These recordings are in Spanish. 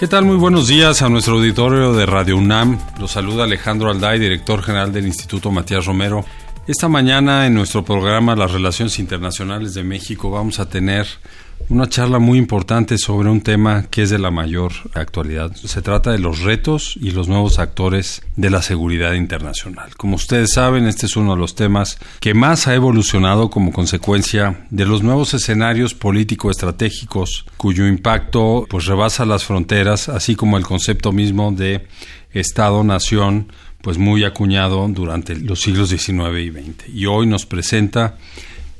¿Qué tal? Muy buenos días a nuestro auditorio de Radio UNAM. Los saluda Alejandro Alday, director general del Instituto Matías Romero. Esta mañana en nuestro programa Las Relaciones Internacionales de México vamos a tener una charla muy importante sobre un tema que es de la mayor actualidad. Se trata de los retos y los nuevos actores de la seguridad internacional. Como ustedes saben, este es uno de los temas que más ha evolucionado como consecuencia de los nuevos escenarios político-estratégicos cuyo impacto pues rebasa las fronteras, así como el concepto mismo de Estado-nación pues muy acuñado durante los siglos XIX y XX. Y hoy nos presenta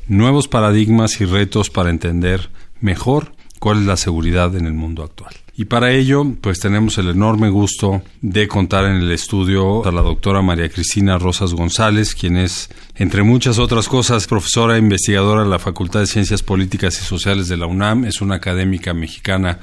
nuevos paradigmas y retos para entender mejor cuál es la seguridad en el mundo actual. Y para ello, pues tenemos el enorme gusto de contar en el estudio a la doctora María Cristina Rosas González, quien es, entre muchas otras cosas, profesora e investigadora de la Facultad de Ciencias Políticas y Sociales de la UNAM, es una académica mexicana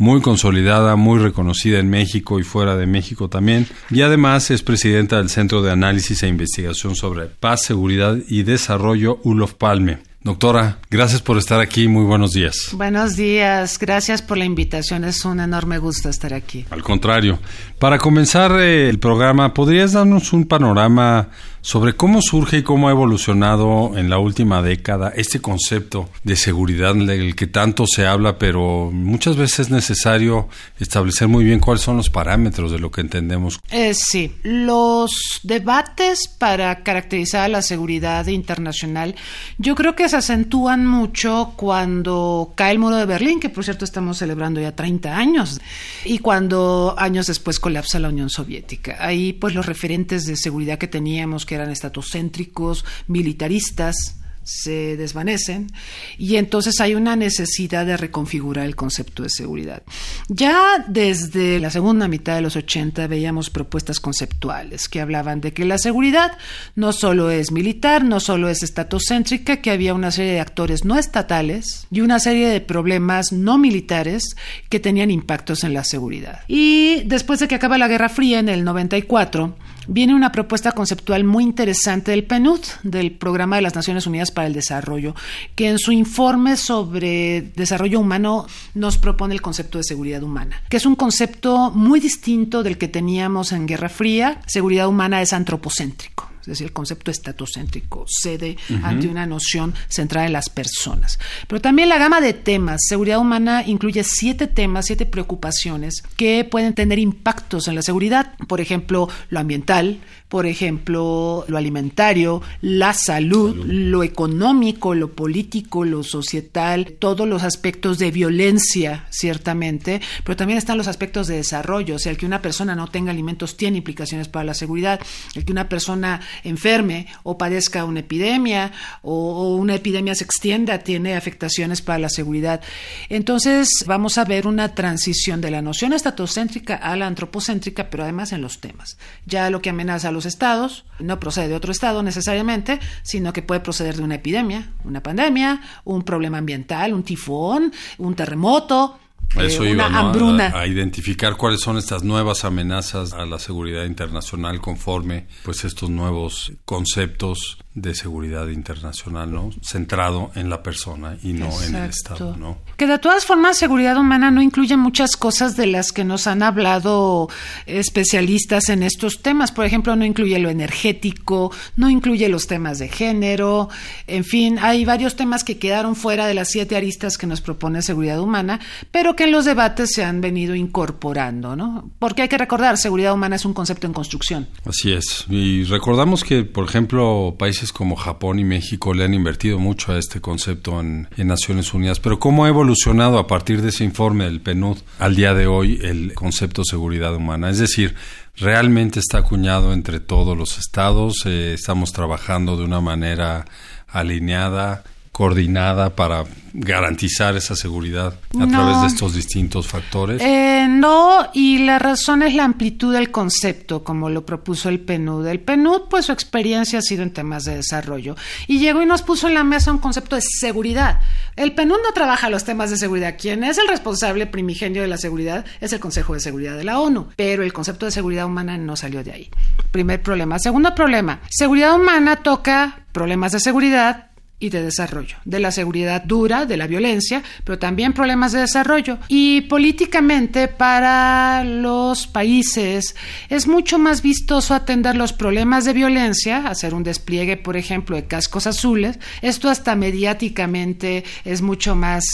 muy consolidada, muy reconocida en México y fuera de México también, y además es presidenta del Centro de Análisis e Investigación sobre Paz, Seguridad y Desarrollo Ulof Palme. Doctora, gracias por estar aquí. Muy buenos días. Buenos días. Gracias por la invitación. Es un enorme gusto estar aquí. Al contrario. Para comenzar eh, el programa, ¿podrías darnos un panorama sobre cómo surge y cómo ha evolucionado en la última década este concepto de seguridad del que tanto se habla, pero muchas veces es necesario establecer muy bien cuáles son los parámetros de lo que entendemos. Eh, sí, los debates para caracterizar la seguridad internacional yo creo que se acentúan mucho cuando cae el muro de Berlín, que por cierto estamos celebrando ya 30 años, y cuando años después colapsa la Unión Soviética. Ahí pues los referentes de seguridad que teníamos, que eran estatocéntricos, militaristas, se desvanecen y entonces hay una necesidad de reconfigurar el concepto de seguridad. Ya desde la segunda mitad de los 80 veíamos propuestas conceptuales que hablaban de que la seguridad no solo es militar, no solo es estatocéntrica, que había una serie de actores no estatales y una serie de problemas no militares que tenían impactos en la seguridad. Y después de que acaba la Guerra Fría en el 94, viene una propuesta conceptual muy interesante del PNUD, del Programa de las Naciones Unidas para el Desarrollo, que en su informe sobre desarrollo humano nos propone el concepto de seguridad humana, que es un concepto muy distinto del que teníamos en Guerra Fría. Seguridad humana es antropocéntrico es decir, el concepto estatocéntrico cede ante una noción centrada en las personas. Pero también la gama de temas, seguridad humana incluye siete temas, siete preocupaciones que pueden tener impactos en la seguridad, por ejemplo, lo ambiental, por ejemplo, lo alimentario, la salud, lo económico, lo político, lo societal, todos los aspectos de violencia, ciertamente, pero también están los aspectos de desarrollo, o sea, el que una persona no tenga alimentos tiene implicaciones para la seguridad, el que una persona enferme o padezca una epidemia o, una epidemia se extienda tiene afectaciones para la seguridad. Entonces, vamos a ver una transición de la noción estatocéntrica a la antropocéntrica, pero además en los temas. Ya lo que amenaza a los estados no procede de otro estado necesariamente, sino que puede proceder de una epidemia, una pandemia, un problema ambiental, un tifón, un terremoto, eso eh, una hambruna. A, identificar cuáles son estas nuevas amenazas a la seguridad internacional conforme pues estos nuevos conceptos de seguridad internacional, ¿no? Centrado en la persona y no en el Estado, ¿no? Que de todas formas, seguridad humana no incluye muchas cosas de las que nos han hablado especialistas en estos temas. Por ejemplo, no incluye lo energético, no incluye los temas de género, en fin, hay varios temas que quedaron fuera de las siete aristas que nos propone seguridad humana, pero que en los debates se han venido incorporando, ¿no? Porque hay que recordar, seguridad humana es un concepto en construcción. Así es. Y recordamos que, por ejemplo, países como Japón y México le han invertido mucho a este concepto en, Naciones Unidas. Pero ¿cómo ha evolucionado a partir de ese informe del PNUD al día de hoy el concepto de seguridad humana? Es decir, realmente está acuñado entre todos los estados, eh, estamos trabajando de una manera alineada coordinada para garantizar esa seguridad a través de estos distintos factores? Eh, no, y la razón es la amplitud del concepto, como lo propuso el PNUD. El PNUD, pues su experiencia ha sido en temas de desarrollo. Y llegó y nos puso en la mesa un concepto de seguridad. El PNUD no trabaja los temas de seguridad. Quien es el responsable primigenio de la seguridad es el Consejo de Seguridad de la ONU. Pero el concepto de seguridad humana no salió de ahí. Primer problema. Segundo problema. Seguridad humana toca problemas de seguridad y de desarrollo, de la seguridad dura, de la violencia, pero también problemas de desarrollo. Y políticamente para los países es mucho más vistoso atender los problemas de violencia, hacer un despliegue, por ejemplo, de cascos azules. Esto hasta mediáticamente es mucho más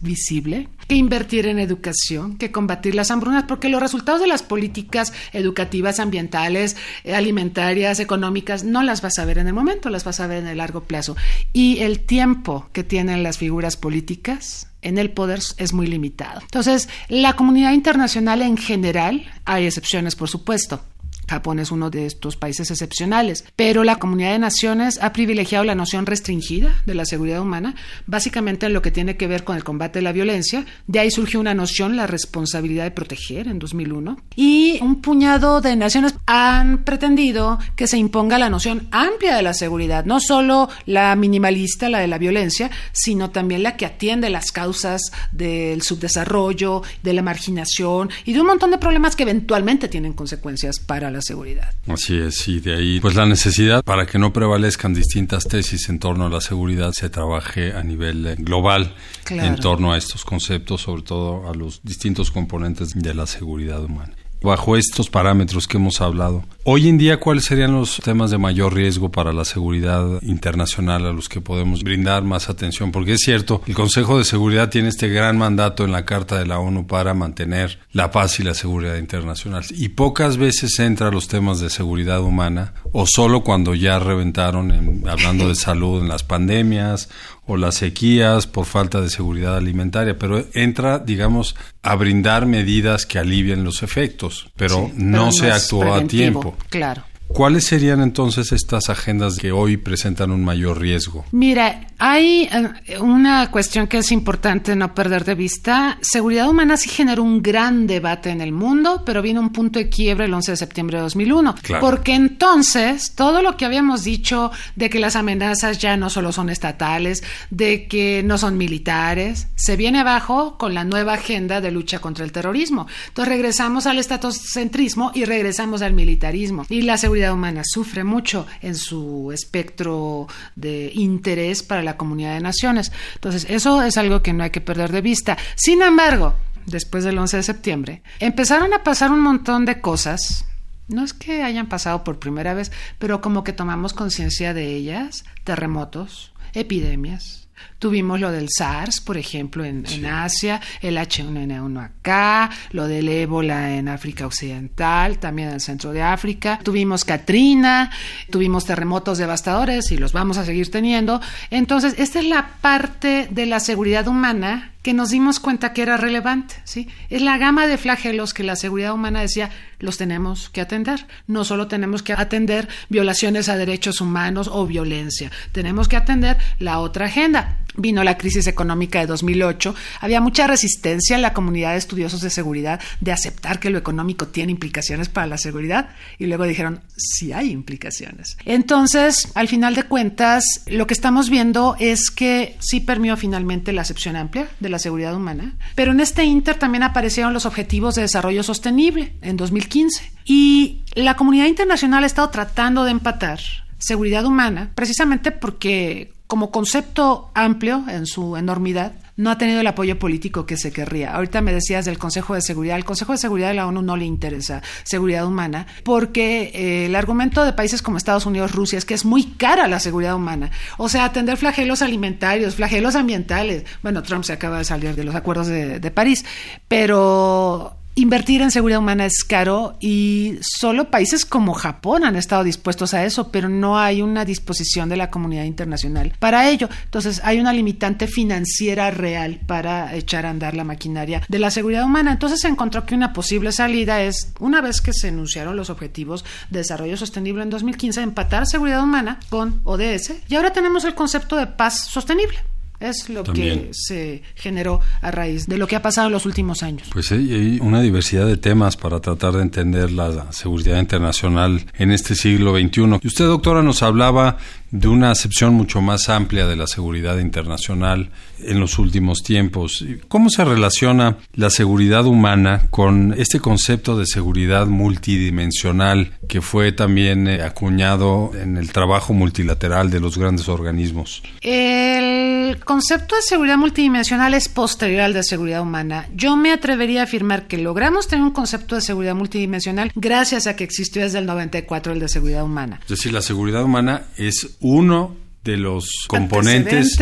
visible que invertir en educación, que combatir las hambrunas, porque los resultados de las políticas educativas, ambientales, eh, alimentarias, económicas, no las vas a ver en el momento, las vas a ver en el largo plazo. Y el tiempo que tienen las figuras políticas en el poder es muy limitado. Entonces, la comunidad internacional en general, hay excepciones por supuesto, Japón es uno de estos países excepcionales, pero la comunidad de naciones ha privilegiado la noción restringida de la seguridad humana, básicamente en lo que tiene que ver con el combate de la violencia. De ahí surgió una noción, la responsabilidad de proteger en 2001. Y un puñado de naciones han pretendido que se imponga la noción amplia de la seguridad, no solo la minimalista, la de la violencia, sino también la que atiende las causas del subdesarrollo, de la marginación y de un montón de problemas que eventualmente tienen consecuencias para la seguridad. Así es, y de ahí pues la necesidad para que no prevalezcan distintas tesis en torno a la seguridad se trabaje a nivel eh, global en torno a estos conceptos, sobre todo a los distintos componentes de la seguridad humana bajo estos parámetros que hemos hablado. Hoy en día, ¿cuáles serían los temas de mayor riesgo para la seguridad internacional a los que podemos brindar más atención? Porque es cierto, el Consejo de Seguridad tiene este gran mandato en la Carta de la ONU para mantener la paz y la seguridad internacional. Y pocas veces entra los temas de seguridad humana, o solo cuando ya reventaron, hablando de salud en las pandemias o las sequías por falta de seguridad alimentaria, pero entra, digamos, a brindar medidas que alivien los efectos, pero, no, se actuó a tiempo. Claro. ¿Cuáles serían entonces estas agendas que hoy presentan un mayor riesgo? Mira, hay eh, una cuestión que es importante no perder de vista. Seguridad humana sí generó un gran debate en el mundo, pero vino un punto de quiebre el 11 de septiembre de 2001. Porque entonces todo lo que habíamos dicho de que las amenazas ya no solo son estatales, de que no son militares, se viene abajo con la nueva agenda de lucha contra el terrorismo. Entonces regresamos al estatocentrismo y regresamos al militarismo. Y la seguridad humana sufre mucho en su espectro de interés para la comunidad de naciones. Entonces, eso es algo que no hay que perder de vista. Sin embargo, después del 11 de septiembre, empezaron a pasar un montón de cosas. No es que hayan pasado por primera vez, pero como que tomamos conciencia de ellas, terremotos, epidemias, Tuvimos lo del SARS, por ejemplo, en, Asia, el H1N1 acá, lo del ébola en África Occidental, también en el centro de África. Tuvimos Katrina, tuvimos terremotos devastadores y los vamos a seguir teniendo. Entonces, esta es la parte de la seguridad humana que nos dimos cuenta que era relevante, ¿sí? Es la gama de flagelos que la seguridad humana decía, los tenemos que atender. No solo tenemos que atender violaciones a derechos humanos o violencia, tenemos que atender la otra agenda, vino la crisis económica de 2008, había mucha resistencia en la comunidad de estudiosos de seguridad de aceptar que lo económico tiene implicaciones para la seguridad y luego dijeron, sí hay implicaciones. Entonces, al final de cuentas, lo que estamos viendo es que sí permeó finalmente la acepción amplia de la seguridad humana, pero en este inter también aparecieron los objetivos de desarrollo sostenible en 2015 y la comunidad internacional ha estado tratando de empatar seguridad humana, precisamente porque como concepto amplio en su enormidad, no ha tenido el apoyo político que se querría. Ahorita me decías del Consejo de Seguridad. El Consejo de Seguridad de la ONU no le interesa seguridad humana porque eh, el argumento de países como Estados Unidos, Rusia, es que es muy cara la seguridad humana. O sea, atender flagelos alimentarios, flagelos ambientales. Bueno, Trump se acaba de salir de los acuerdos de, de París, pero Invertir en seguridad humana es caro y solo países como Japón han estado dispuestos a eso, pero no hay una disposición de la comunidad internacional para ello. Entonces hay una limitante financiera real para echar a andar la maquinaria de la seguridad humana. Entonces se encontró que una posible salida es, una vez que se enunciaron los objetivos de desarrollo sostenible en 2015, empatar seguridad humana con ODS y ahora tenemos el concepto de paz sostenible. Es lo que se generó a raíz de lo que ha pasado en los últimos años. Pues hay una diversidad de temas para tratar de entender la seguridad internacional en este siglo XXI. Y usted, doctora, nos hablaba de una acepción mucho más amplia de la seguridad internacional en los últimos tiempos. ¿Cómo se relaciona la seguridad humana con este concepto de seguridad multidimensional que fue también eh, acuñado en el trabajo multilateral de los grandes organismos? El concepto de seguridad multidimensional es posterior al de seguridad humana. Yo me atrevería a afirmar que logramos tener un concepto de seguridad multidimensional gracias a que existió desde el 94 el de seguridad humana. Es decir, la seguridad humana es uno de los componentes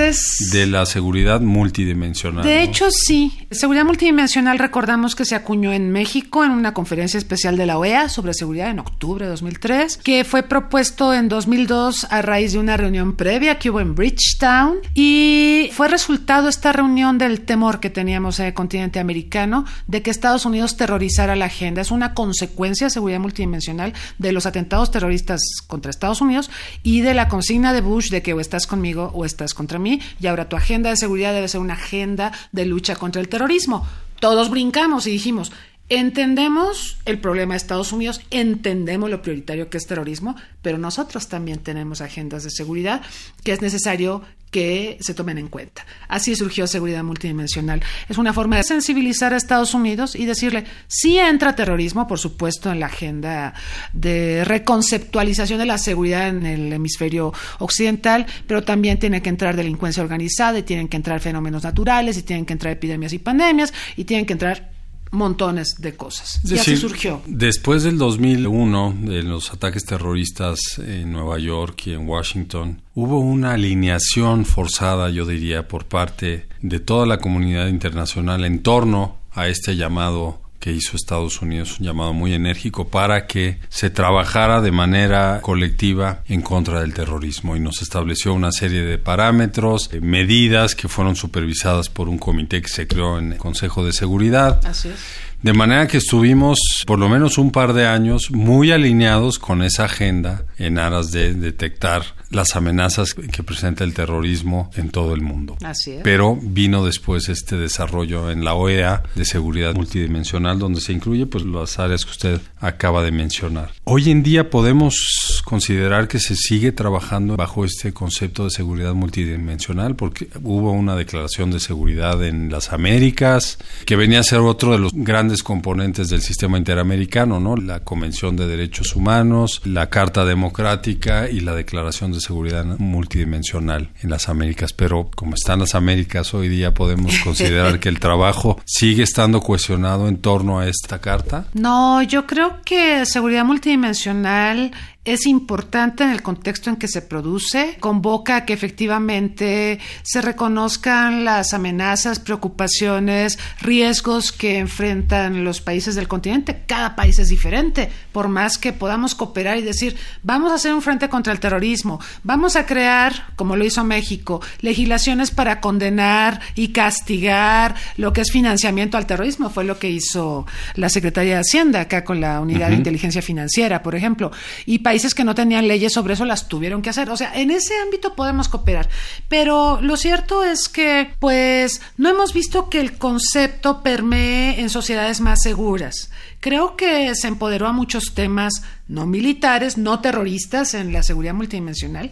de la seguridad multidimensional. De hecho, sí. Seguridad multidimensional recordamos que se acuñó en México en una conferencia especial de la OEA sobre seguridad en octubre de 2003, que fue propuesto en 2002 a raíz de una reunión previa que hubo en Bridgetown y fue resultado esta reunión del temor que teníamos en el continente americano de que Estados Unidos terrorizara la agenda. Es una consecuencia de seguridad multidimensional de los atentados terroristas contra Estados Unidos y de la consigna de Bush de que o estás conmigo o estás contra mí, y ahora tu agenda de seguridad debe ser una agenda de lucha contra el terrorismo. Todos brincamos y dijimos, Entendemos el problema de Estados Unidos, entendemos lo prioritario que es terrorismo, pero nosotros también tenemos agendas de seguridad que es necesario que se tomen en cuenta. Así surgió seguridad multidimensional. Es una forma de sensibilizar a Estados Unidos y decirle, sí entra terrorismo, por supuesto, en la agenda de reconceptualización de la seguridad en el hemisferio occidental, pero también tiene que entrar delincuencia organizada y tienen que entrar fenómenos naturales y tienen que entrar epidemias y pandemias y tienen que entrar montones de cosas. y así surgió. Después del 2001, de los ataques terroristas en Nueva York y en Washington, hubo una alineación forzada, yo diría, por parte de toda la comunidad internacional en torno a este llamado que hizo Estados Unidos, un llamado muy enérgico para que se trabajara de manera colectiva en contra del terrorismo y nos estableció una serie de parámetros, medidas que fueron supervisadas por un comité que se creó en el Consejo de Seguridad. Así es de manera que estuvimos por lo menos un par de años muy alineados con esa agenda en aras de detectar las amenazas que presenta el terrorismo en todo el mundo. Así es. Pero vino después este desarrollo en la OEA de seguridad multidimensional donde se incluye pues las áreas que usted acaba de mencionar. Hoy en día podemos considerar que se sigue trabajando bajo este concepto de seguridad multidimensional porque hubo una declaración de seguridad en las Américas que venía a ser otro de los grandes componentes del sistema interamericano, ¿no? La Convención de Derechos Humanos, la Carta Democrática y la Declaración de Seguridad Multidimensional en las Américas. Pero como están las Américas hoy día, podemos considerar que el trabajo sigue estando cuestionado en torno a esta carta. No, yo creo que seguridad multidimensional es importante en el contexto en que se produce, convoca a que efectivamente se reconozcan las amenazas, preocupaciones, riesgos que enfrentan los países del continente. Cada país es diferente, por más que podamos cooperar y decir, vamos a hacer un frente contra el terrorismo, vamos a crear, como lo hizo México, legislaciones para condenar y castigar lo que es financiamiento al terrorismo, fue lo que hizo la Secretaría de Hacienda acá con la Unidad de Inteligencia Financiera, por ejemplo, y países que no tenían leyes sobre eso las tuvieron que hacer. O sea, en ese ámbito podemos cooperar. Pero lo cierto es que, pues, no hemos visto que el concepto permee en sociedades más seguras. Creo que se empoderó a muchos temas no militares, no terroristas en la seguridad multidimensional,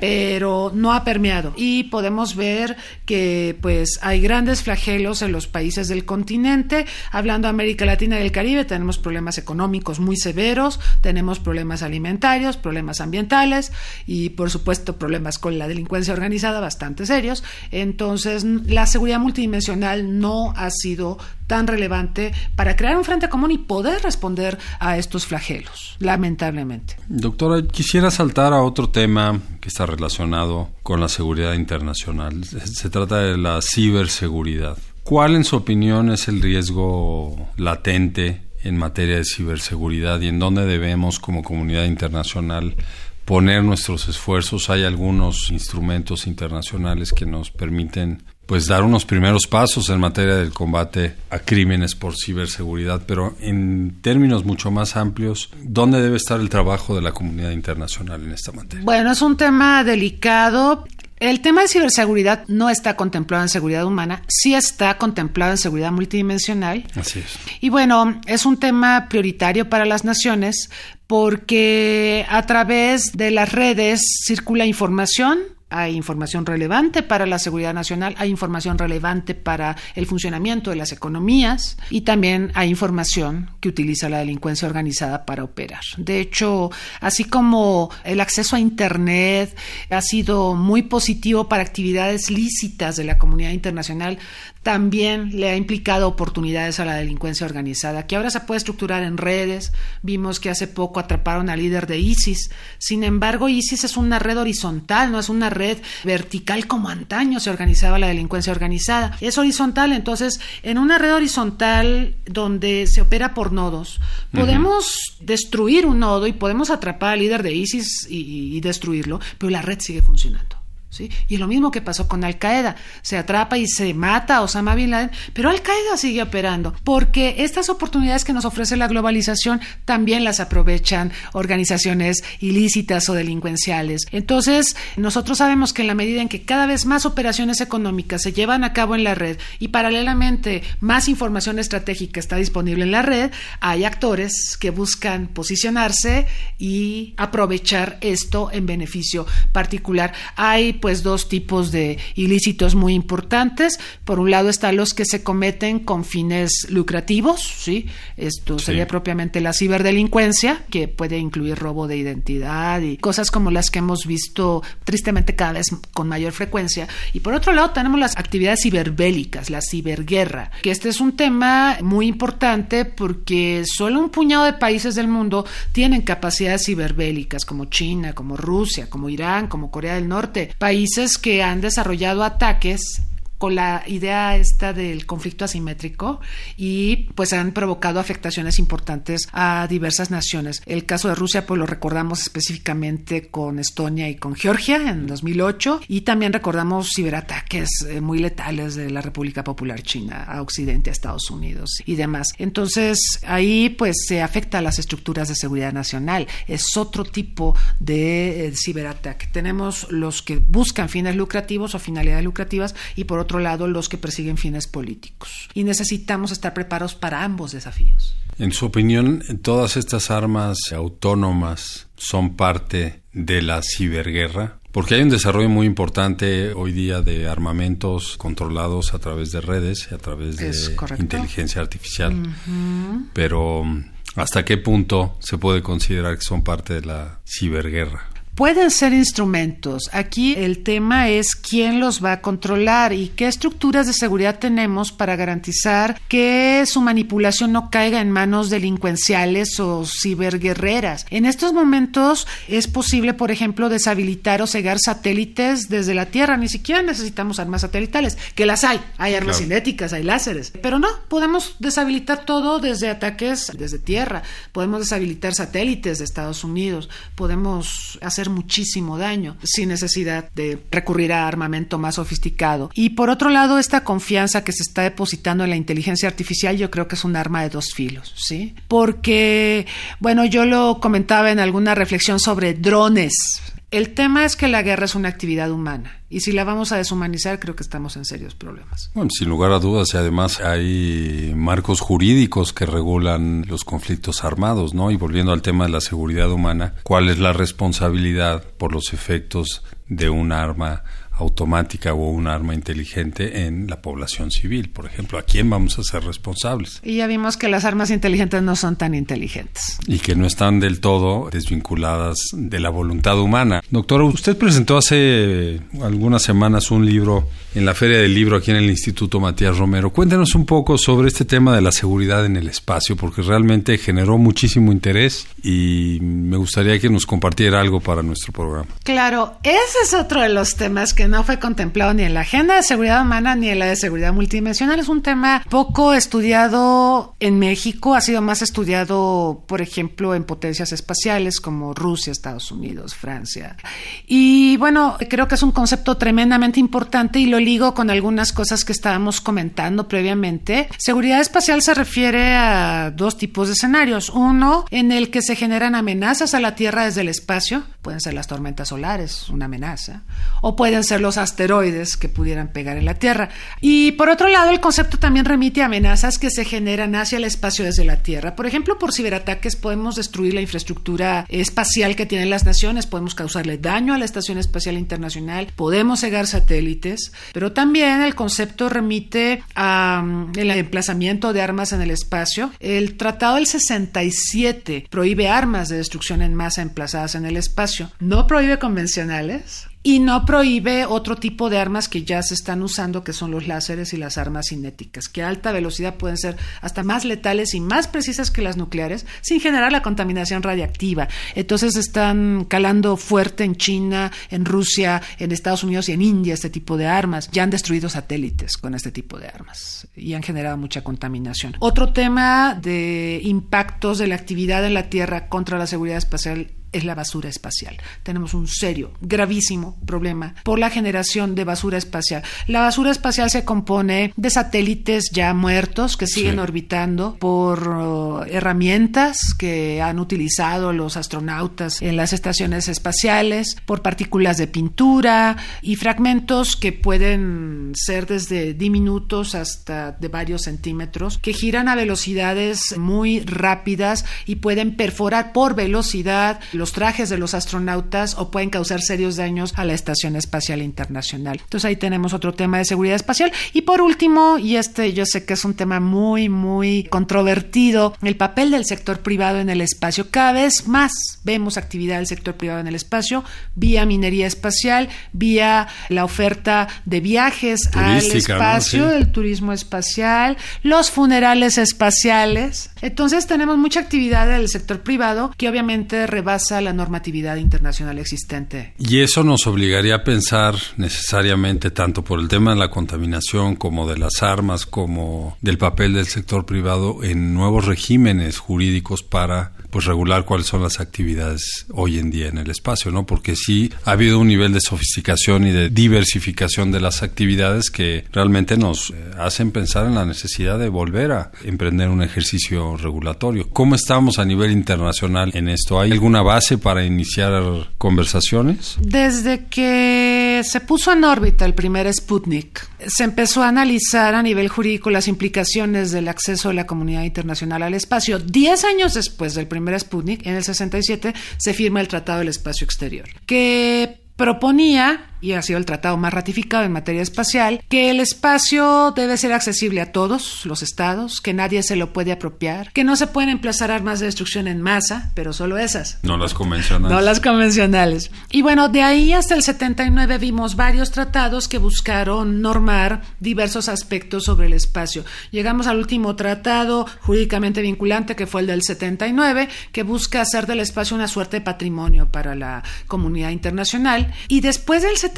pero no ha permeado. Y podemos ver que pues hay grandes flagelos en los países del continente. Hablando de América Latina y el Caribe, tenemos problemas económicos muy severos, tenemos problemas alimentarios, problemas ambientales y por supuesto problemas con la delincuencia organizada bastante serios. Entonces, la seguridad multidimensional no ha sido tan relevante para crear un frente común y poder responder a estos flagelos, lamentablemente. Doctora, quisiera saltar a otro tema que está relacionado con la seguridad internacional. Se trata de la ciberseguridad. ¿Cuál, en su opinión, es el riesgo latente en materia de ciberseguridad y en dónde debemos, como comunidad internacional, poner nuestros esfuerzos? Hay algunos instrumentos internacionales que nos permiten pues dar unos primeros pasos en materia del combate a crímenes por ciberseguridad, pero en términos mucho más amplios, ¿dónde debe estar el trabajo de la comunidad internacional en esta materia? Bueno, es un tema delicado. El tema de ciberseguridad no está contemplado en seguridad humana, sí está contemplado en seguridad multidimensional. Así es. Y bueno, es un tema prioritario para las naciones porque a través de las redes circula información hay información relevante para la seguridad nacional, hay información relevante para el funcionamiento de las economías y también hay información que utiliza la delincuencia organizada para operar. De hecho, así como el acceso a Internet ha sido muy positivo para actividades lícitas de la comunidad internacional, también le ha implicado oportunidades a la delincuencia organizada, que ahora se puede estructurar en redes. Vimos que hace poco atraparon al líder de ISIS. Sin embargo, ISIS es una red horizontal, no es una red vertical como antaño se organizaba la delincuencia organizada. Es horizontal, entonces, en una red horizontal donde se opera por nodos, podemos destruir un nodo y podemos atrapar al líder de ISIS y, y destruirlo, pero la red sigue funcionando. Y es lo mismo que pasó con Al Qaeda. Se atrapa y se mata a Osama Bin Laden, pero Al Qaeda sigue operando, porque estas oportunidades que nos ofrece la globalización también las aprovechan organizaciones ilícitas o delincuenciales. Entonces, nosotros sabemos que en la medida en que cada vez más operaciones económicas se llevan a cabo en la red y paralelamente más información estratégica está disponible en la red, hay actores que buscan posicionarse y aprovechar esto en beneficio particular. Hay pues dos tipos de ilícitos muy importantes. Por un lado están los que se cometen con fines lucrativos, ¿sí? Esto sería propiamente la ciberdelincuencia, que puede incluir robo de identidad y cosas como las que hemos visto tristemente cada vez con mayor frecuencia. Y por otro lado tenemos las actividades ciberbélicas, la ciberguerra, que este es un tema muy importante porque solo un puñado de países del mundo tienen capacidades ciberbélicas, como China, como Rusia, como Irán, como Corea del Norte, países que han desarrollado ataques con la idea esta del conflicto asimétrico y pues han provocado afectaciones importantes a diversas naciones. El caso de Rusia pues lo recordamos específicamente con Estonia y con Georgia en 2008 y también recordamos ciberataques eh, muy letales de la República Popular China a Occidente, a Estados Unidos y demás. Entonces ahí pues se afecta a las estructuras de seguridad nacional. Es otro tipo de eh, ciberataque. Tenemos los que buscan fines lucrativos o finalidades lucrativas y por otro lado los que persiguen fines políticos. Y necesitamos estar preparados para ambos desafíos. En su opinión, todas estas armas autónomas son parte de la ciberguerra. Porque hay un desarrollo muy importante hoy día de armamentos controlados a través de redes y a través de inteligencia artificial. Pero ¿hasta qué punto se puede considerar que son parte de la ciberguerra? Pueden ser instrumentos. Aquí el tema es quién los va a controlar y qué estructuras de seguridad tenemos para garantizar que su manipulación no caiga en manos delincuenciales o ciberguerreras. En estos momentos es posible, por ejemplo, deshabilitar o cegar satélites desde la Tierra. Ni siquiera necesitamos armas satelitales, que las hay. Hay armas cinéticas, hay láseres. Pero no, podemos deshabilitar todo desde ataques desde tierra. Podemos deshabilitar satélites de Estados Unidos. Podemos hacer muchísimo daño sin necesidad de recurrir a armamento más sofisticado. Y por otro lado, esta confianza que se está depositando en la inteligencia artificial yo creo que es un arma de dos filos, ¿sí? Porque, bueno, yo lo comentaba en alguna reflexión sobre drones. El tema es que la guerra es una actividad humana y si la vamos a deshumanizar creo que estamos en serios problemas. Bueno, sin lugar a dudas y además hay marcos jurídicos que regulan los conflictos armados, ¿no? Y volviendo al tema de la seguridad humana, ¿cuál es la responsabilidad por los efectos de un arma automática o un arma inteligente en la población civil. Por ejemplo, ¿a quién vamos a ser responsables? Y ya vimos que las armas inteligentes no son tan inteligentes. Y que no están del todo desvinculadas de la voluntad humana. Doctora, usted presentó hace algunas semanas un libro en la Feria del Libro aquí en el Instituto Matías Romero. Cuéntenos un poco sobre este tema de la seguridad en el espacio, porque realmente generó muchísimo interés y me gustaría que nos compartiera algo para nuestro programa. Claro, ese es otro de los temas que que no fue contemplado ni en la agenda de seguridad humana ni en la de seguridad multidimensional. Es un tema poco estudiado en México, ha sido más estudiado, por ejemplo, en potencias espaciales como Rusia, Estados Unidos, Francia. Y bueno, creo que es un concepto tremendamente importante y lo ligo con algunas cosas que estábamos comentando previamente. Seguridad espacial se refiere a dos tipos de escenarios. Uno, en el que se generan amenazas a la Tierra desde el espacio, pueden ser las tormentas solares, una amenaza, o pueden ser los asteroides que pudieran pegar en la Tierra. Y por otro lado, el concepto también remite a amenazas que se generan hacia el espacio desde la Tierra. Por ejemplo, por ciberataques podemos destruir la infraestructura espacial que tienen las naciones, podemos causarle daño a la Estación Espacial Internacional, podemos cegar satélites, pero también el concepto remite a mm, el emplazamiento de armas en el espacio. El Tratado del 67 prohíbe armas de destrucción en masa emplazadas en el espacio, no prohíbe convencionales, y no prohíbe otro tipo de armas que ya se están usando, que son los láseres y las armas cinéticas, que a alta velocidad pueden ser hasta más letales y más precisas que las nucleares, sin generar la contaminación radiactiva. Entonces están calando fuerte en China, en Rusia, en Estados Unidos y en India este tipo de armas. Ya han destruido satélites con este tipo de armas y han generado mucha contaminación. Otro tema de impactos de la actividad en la Tierra contra la seguridad espacial es la basura espacial. Tenemos un serio, gravísimo problema por la generación de basura espacial. La basura espacial se compone de satélites ya muertos que siguen orbitando, por uh, herramientas que han utilizado los astronautas en las estaciones espaciales, por partículas de pintura y fragmentos que pueden ser desde diminutos hasta de varios centímetros, que giran a velocidades muy rápidas y pueden perforar por velocidad los trajes de los astronautas o pueden causar serios daños a la Estación Espacial Internacional. Entonces ahí tenemos otro tema de seguridad espacial. Y por último, y este yo sé que es un tema muy, muy controvertido, el papel del sector privado en el espacio. Cada vez más vemos actividad del sector privado en el espacio vía minería espacial, vía la oferta de viajes al espacio, el turismo espacial, los funerales espaciales. Entonces tenemos mucha actividad del sector privado que obviamente rebasa la normatividad internacional existente. Y eso nos obligaría a pensar necesariamente tanto por el tema de la contaminación como de las armas, como del papel del sector privado en nuevos regímenes jurídicos para pues regular cuáles son las actividades hoy en día en el espacio, ¿no? Porque sí ha habido un nivel de sofisticación y de diversificación de las actividades que realmente nos eh, hacen pensar en la necesidad de volver a emprender un ejercicio regulatorio. ¿Cómo estamos a nivel internacional en esto? ¿Hay alguna base para iniciar conversaciones? Desde que se puso en órbita el primer Sputnik, se empezó a analizar a nivel jurídico las implicaciones del acceso de la comunidad internacional al espacio. Diez años después del primer Sputnik, en el 67 se firma el Tratado del Espacio Exterior, que proponía y ha sido el tratado más ratificado en materia espacial, que el espacio debe ser accesible a todos los estados, que nadie se lo puede apropiar, que no se pueden emplazar armas de destrucción en masa, pero solo esas. No las convencionales. No las convencionales. Y bueno, de ahí hasta el 79 vimos varios tratados que buscaron normar diversos aspectos sobre el espacio. Llegamos al último tratado jurídicamente vinculante, que fue el del 79, que busca hacer del espacio una suerte de patrimonio para la comunidad internacional. Y después del 79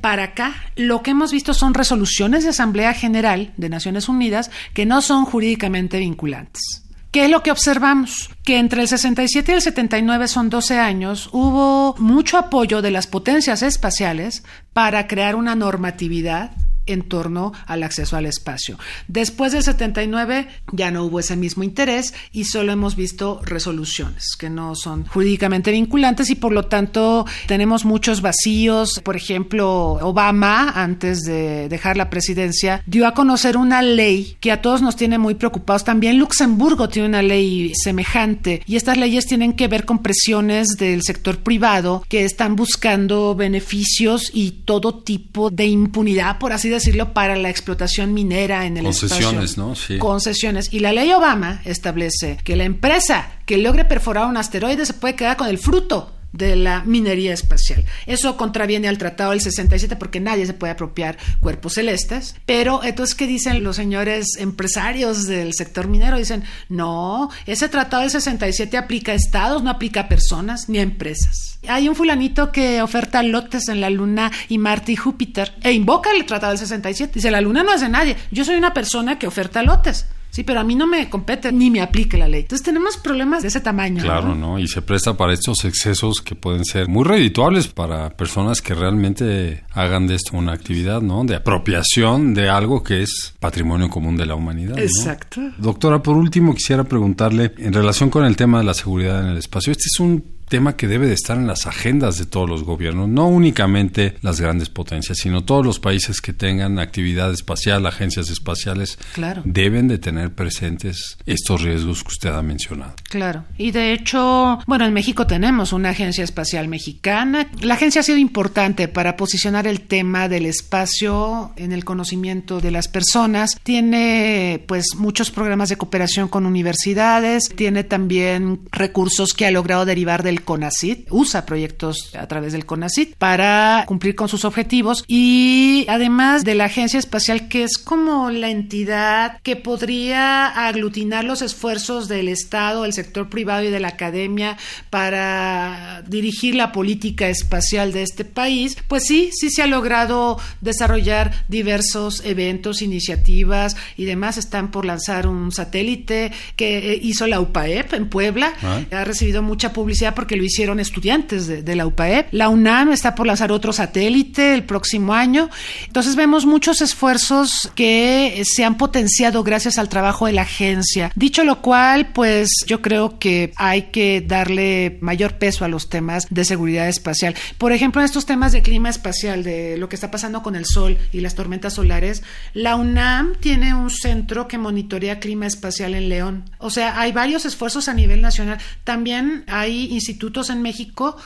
para acá, lo que hemos visto son resoluciones de Asamblea General de Naciones Unidas que no son jurídicamente vinculantes. ¿Qué es lo que observamos? Que entre el 67 y el 79 son 12 años, hubo mucho apoyo de las potencias espaciales para crear una normatividad en torno al acceso al espacio. Después del 79 ya no hubo ese mismo interés y solo hemos visto resoluciones que no son jurídicamente vinculantes y por lo tanto tenemos muchos vacíos. Por ejemplo, Obama, antes de dejar la presidencia, dio a conocer una ley que a todos nos tiene muy preocupados. También Luxemburgo tiene una ley semejante y estas leyes tienen que ver con presiones del sector privado que están buscando beneficios y todo tipo de impunidad, por así decirlo, para la explotación minera en el Concesiones, ¿no? Sí. Concesiones. Y la ley Obama establece que la empresa que logre perforar un asteroide se puede quedar con el fruto de la minería espacial. Eso contraviene al Tratado del 67 porque nadie se puede apropiar cuerpos celestes, pero entonces, ¿qué dicen los señores empresarios del sector minero? Dicen, no, ese Tratado del 67 aplica a estados, no aplica a personas ni a empresas. Hay un fulanito que oferta lotes en la Luna y Marte y Júpiter e invoca el Tratado del 67. Dice, la Luna no es de nadie, yo soy una persona que oferta lotes. Sí, pero a mí no me compete ni me aplique la ley. Entonces tenemos problemas de ese tamaño. Claro, ¿no? Y se presta para estos excesos que pueden ser muy redituables para personas que realmente hagan de esto una actividad, ¿no? De apropiación de algo que es patrimonio común de la humanidad. Exacto. Doctora, por último quisiera preguntarle en relación con el tema de la seguridad en el espacio. Este es un tema que debe de estar en las agendas de todos los gobiernos, no únicamente las grandes potencias, sino todos los países que tengan actividad espacial, agencias espaciales, claro. deben de tener presentes estos riesgos que usted ha mencionado. Claro, y de hecho, bueno, en México tenemos una agencia espacial mexicana. La agencia ha sido importante para posicionar el tema del espacio en el conocimiento de las personas. Tiene pues muchos programas de cooperación con universidades, tiene también recursos que ha logrado derivar del CONACIT, usa proyectos a través del CONACIT para cumplir con sus objetivos y además de la Agencia Espacial que es como la entidad que podría aglutinar los esfuerzos del Estado, el sector privado y de la academia para dirigir la política espacial de este país, pues sí, sí se ha logrado desarrollar diversos eventos, iniciativas y demás. Están por lanzar un satélite que hizo la UPAEP en Puebla. Ah. Ha recibido mucha publicidad porque lo hicieron estudiantes de, la UPAEP. La UNAM está por lanzar otro satélite el próximo año. Entonces vemos muchos esfuerzos que se han potenciado gracias al trabajo de la agencia. Dicho lo cual, pues yo creo que hay que darle mayor peso a los temas de seguridad espacial. Por ejemplo, en estos temas de clima espacial, de lo que está pasando con el sol y las tormentas solares, la UNAM tiene un centro que monitorea clima espacial en León. O sea, hay varios esfuerzos a nivel nacional. También hay institutos en México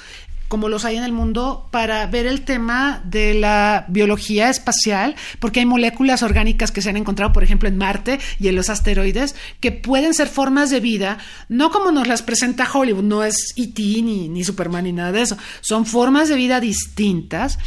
como los hay en el mundo, para ver el tema de la biología espacial, porque hay moléculas orgánicas que se han encontrado, por ejemplo, en Marte y en los asteroides, que pueden ser formas de vida, no como nos las presenta Hollywood, no es E.T. Ni, ni Superman ni nada de eso, son formas de vida distintas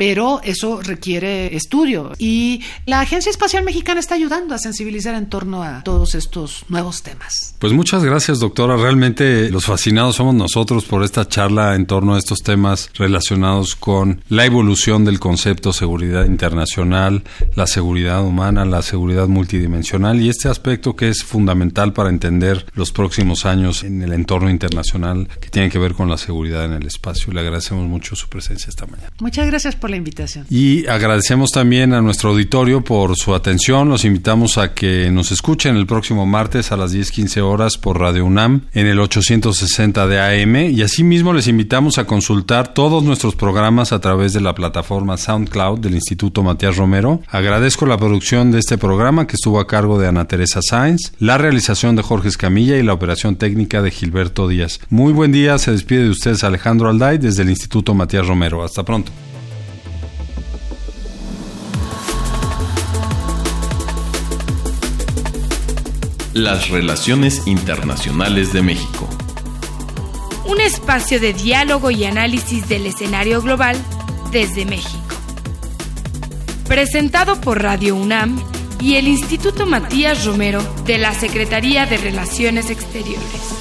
pero eso requiere estudio. Y la Agencia Espacial Mexicana está ayudando a sensibilizar en torno a todos estos nuevos temas. Pues muchas gracias, doctora. Realmente los fascinados somos nosotros por esta charla en torno a estos temas relacionados con la evolución del concepto seguridad internacional, la seguridad humana, la seguridad multidimensional y este aspecto que es fundamental para entender los próximos años en el entorno internacional que tiene que ver con la seguridad en el espacio. Le agradecemos mucho su presencia esta mañana. Muchas gracias por la invitación. Y agradecemos también a nuestro auditorio por su atención. Los invitamos a que nos escuchen el próximo martes a las 10:15 horas por Radio UNAM en el 860 de AM y asimismo les invitamos a consultar todos nuestros programas a través de la plataforma SoundCloud del Instituto Matías Romero. Agradezco la producción de este programa que estuvo a cargo de Ana Teresa Sáenz, la realización de Jorge Escamilla y la operación técnica de Gilberto Díaz. Muy buen día, se despide de ustedes Alejandro Alday desde el Instituto Matías Romero. Hasta pronto. Las relaciones internacionales de México. Un espacio de diálogo y análisis del escenario global desde México. Presentado por Radio UNAM y el Instituto Matías Romero de la Secretaría de Relaciones Exteriores.